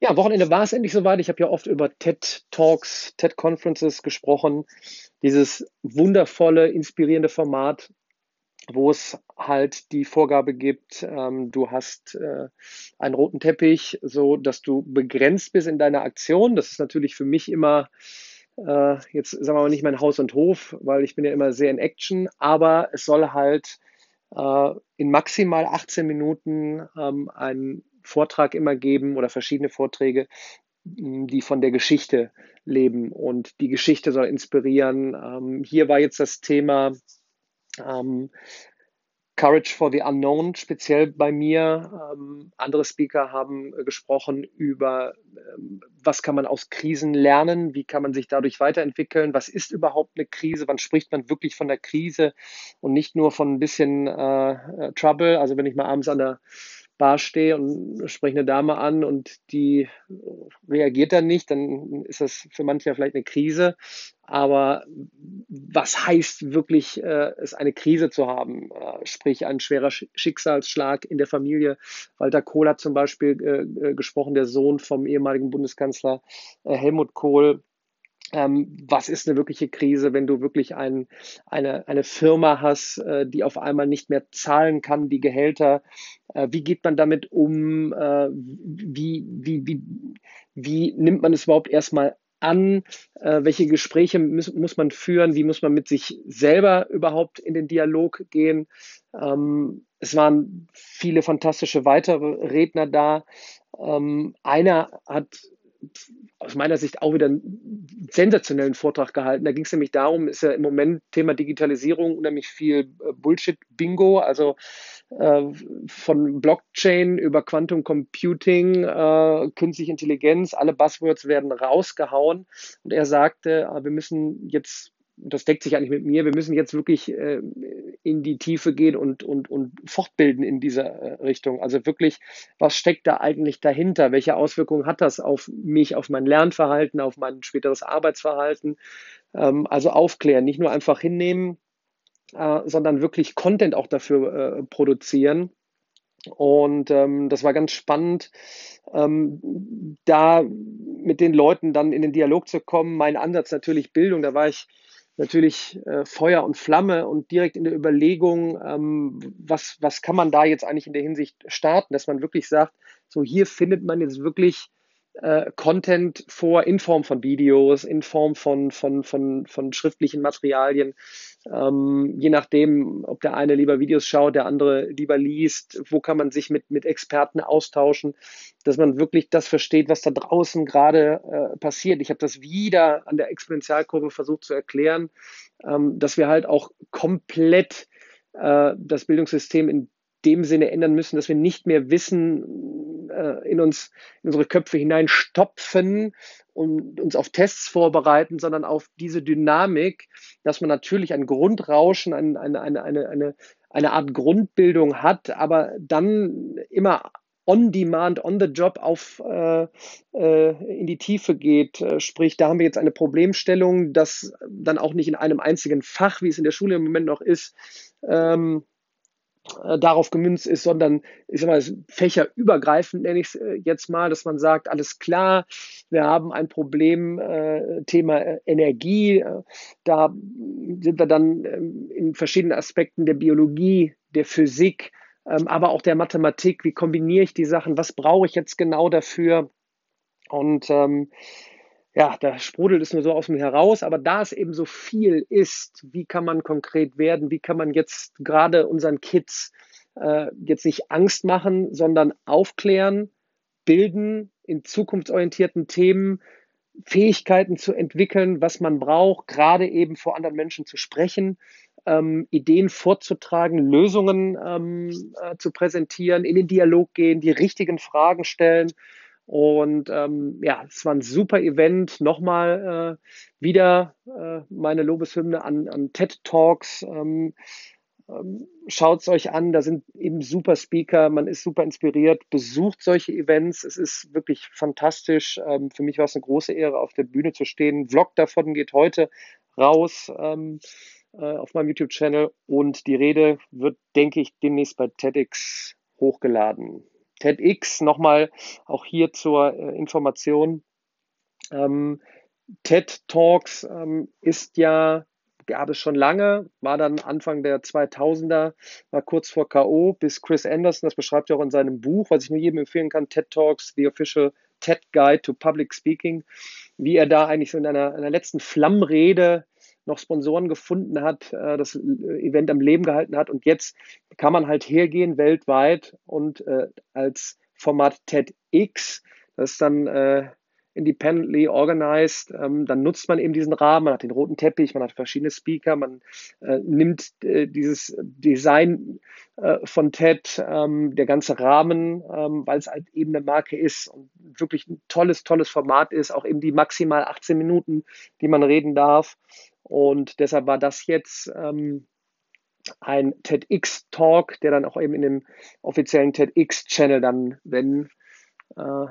Ja, Wochenende war es endlich soweit. Ich habe ja oft über TED Talks, TED Conferences gesprochen. Dieses wundervolle, inspirierende Format, wo es halt die Vorgabe gibt, ähm, du hast äh, einen roten Teppich, so dass du begrenzt bist in deiner Aktion. Das ist natürlich für mich immer äh, jetzt sagen wir mal nicht mein Haus und Hof, weil ich bin ja immer sehr in Action, aber es soll halt äh, in maximal 18 Minuten ähm, einen Vortrag immer geben oder verschiedene Vorträge, die von der Geschichte leben und die Geschichte soll inspirieren. Ähm, hier war jetzt das Thema ähm, Courage for the Unknown, speziell bei mir. Ähm, andere Speaker haben gesprochen über, ähm, was kann man aus Krisen lernen, wie kann man sich dadurch weiterentwickeln, was ist überhaupt eine Krise, wann spricht man wirklich von der Krise und nicht nur von ein bisschen äh, äh Trouble. Also wenn ich mal abends an der Bar stehe und spreche eine Dame an und die reagiert dann nicht, dann ist das für manche vielleicht eine Krise. Aber was heißt wirklich, äh, es eine Krise zu haben? Äh, sprich, ein schwerer Schicksalsschlag in der Familie. Walter Kohl hat zum Beispiel äh, äh gesprochen, der Sohn vom ehemaligen Bundeskanzler äh, Helmut Kohl, ähm, was ist eine wirkliche Krise, wenn du wirklich ein, eine, eine Firma hast, äh, die auf einmal nicht mehr zahlen kann, die Gehälter? Äh, wie geht man damit um? Äh, wie, wie, wie, wie nimmt man es überhaupt erstmal an? Äh, welche Gespräche muss, muss man führen? Wie muss man mit sich selber überhaupt in den Dialog gehen? Ähm, es waren viele fantastische weitere Redner da. Ähm, einer hat aus meiner Sicht auch wieder einen sensationellen Vortrag gehalten. Da ging es nämlich darum, ist ja im Moment Thema Digitalisierung unheimlich viel äh, Bullshit-Bingo, also äh, von Blockchain über Quantum Computing, äh, künstliche Intelligenz, alle Buzzwords werden rausgehauen. Und er sagte, äh, wir müssen jetzt das deckt sich eigentlich mit mir, wir müssen jetzt wirklich äh, in die Tiefe gehen und, und, und fortbilden in dieser äh, Richtung. Also wirklich, was steckt da eigentlich dahinter? Welche Auswirkungen hat das auf mich, auf mein Lernverhalten, auf mein späteres Arbeitsverhalten? Ähm, also aufklären, nicht nur einfach hinnehmen, äh, sondern wirklich Content auch dafür äh, produzieren. Und ähm, das war ganz spannend, ähm, da mit den Leuten dann in den Dialog zu kommen. Mein Ansatz natürlich Bildung, da war ich natürlich äh, Feuer und Flamme und direkt in der Überlegung, ähm, was, was kann man da jetzt eigentlich in der Hinsicht starten, dass man wirklich sagt, so hier findet man jetzt wirklich äh, Content vor in Form von Videos, in Form von, von, von, von schriftlichen Materialien, ähm, je nachdem, ob der eine lieber Videos schaut, der andere lieber liest, wo kann man sich mit, mit Experten austauschen, dass man wirklich das versteht, was da draußen gerade äh, passiert. Ich habe das wieder an der Exponentialkurve versucht zu erklären, ähm, dass wir halt auch komplett äh, das Bildungssystem in dem Sinne ändern müssen, dass wir nicht mehr Wissen äh, in uns, in unsere Köpfe hineinstopfen und uns auf Tests vorbereiten, sondern auf diese Dynamik, dass man natürlich ein Grundrauschen, ein, eine, eine, eine, eine, eine Art Grundbildung hat, aber dann immer on demand, on the job auf äh, äh, in die Tiefe geht. Äh, sprich, da haben wir jetzt eine Problemstellung, dass dann auch nicht in einem einzigen Fach, wie es in der Schule im Moment noch ist, ähm, äh, darauf gemünzt ist, sondern ich sag mal, fächerübergreifend nenne ich es äh, jetzt mal, dass man sagt, alles klar, wir haben ein Problem, äh, Thema äh, Energie, da sind wir dann ähm, in verschiedenen Aspekten der Biologie, der Physik, ähm, aber auch der Mathematik, wie kombiniere ich die Sachen, was brauche ich jetzt genau dafür? Und ähm, ja, da sprudelt es nur so aus mir heraus, aber da es eben so viel ist, wie kann man konkret werden, wie kann man jetzt gerade unseren Kids äh, jetzt nicht Angst machen, sondern aufklären, bilden in zukunftsorientierten Themen, Fähigkeiten zu entwickeln, was man braucht, gerade eben vor anderen Menschen zu sprechen, ähm, Ideen vorzutragen, Lösungen ähm, äh, zu präsentieren, in den Dialog gehen, die richtigen Fragen stellen und ähm, ja, es war ein super Event. Nochmal äh, wieder äh, meine Lobeshymne an, an TED Talks. Ähm, ähm, Schaut es euch an, da sind eben super Speaker, man ist super inspiriert, besucht solche Events. Es ist wirklich fantastisch. Ähm, für mich war es eine große Ehre, auf der Bühne zu stehen. Vlog davon geht heute raus ähm, äh, auf meinem YouTube-Channel und die Rede wird, denke ich, demnächst bei TEDx hochgeladen. TEDx nochmal auch hier zur äh, Information. Ähm, TED Talks ähm, ist ja, gab es schon lange, war dann Anfang der 2000er, war kurz vor K.O. bis Chris Anderson, das beschreibt er auch in seinem Buch, was ich nur jedem empfehlen kann, TED Talks, The Official TED Guide to Public Speaking, wie er da eigentlich so in einer, einer letzten Flammrede noch Sponsoren gefunden hat, äh, das Event am Leben gehalten hat. Und jetzt kann man halt hergehen weltweit und äh, als Format TEDx, das ist dann äh, independently organized, ähm, dann nutzt man eben diesen Rahmen, man hat den roten Teppich, man hat verschiedene Speaker, man äh, nimmt äh, dieses Design äh, von TED, ähm, der ganze Rahmen, ähm, weil es halt eben eine Marke ist und wirklich ein tolles, tolles Format ist, auch eben die maximal 18 Minuten, die man reden darf. Und deshalb war das jetzt ähm, ein TEDx-Talk, der dann auch eben in dem offiziellen TEDx-Channel dann, wenn äh,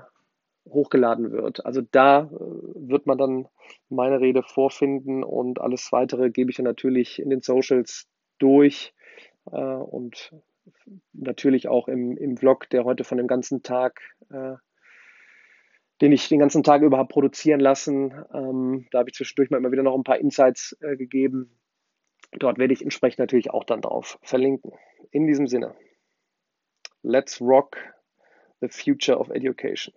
hochgeladen wird. Also da äh, wird man dann meine Rede vorfinden und alles weitere gebe ich dann natürlich in den Socials durch äh, und natürlich auch im, im Vlog, der heute von dem ganzen Tag, äh, den ich den ganzen Tag über produzieren lassen. Ähm, da habe ich zwischendurch mal immer wieder noch ein paar Insights äh, gegeben. Dort werde ich entsprechend natürlich auch dann drauf verlinken. In diesem Sinne, let's rock the future of education.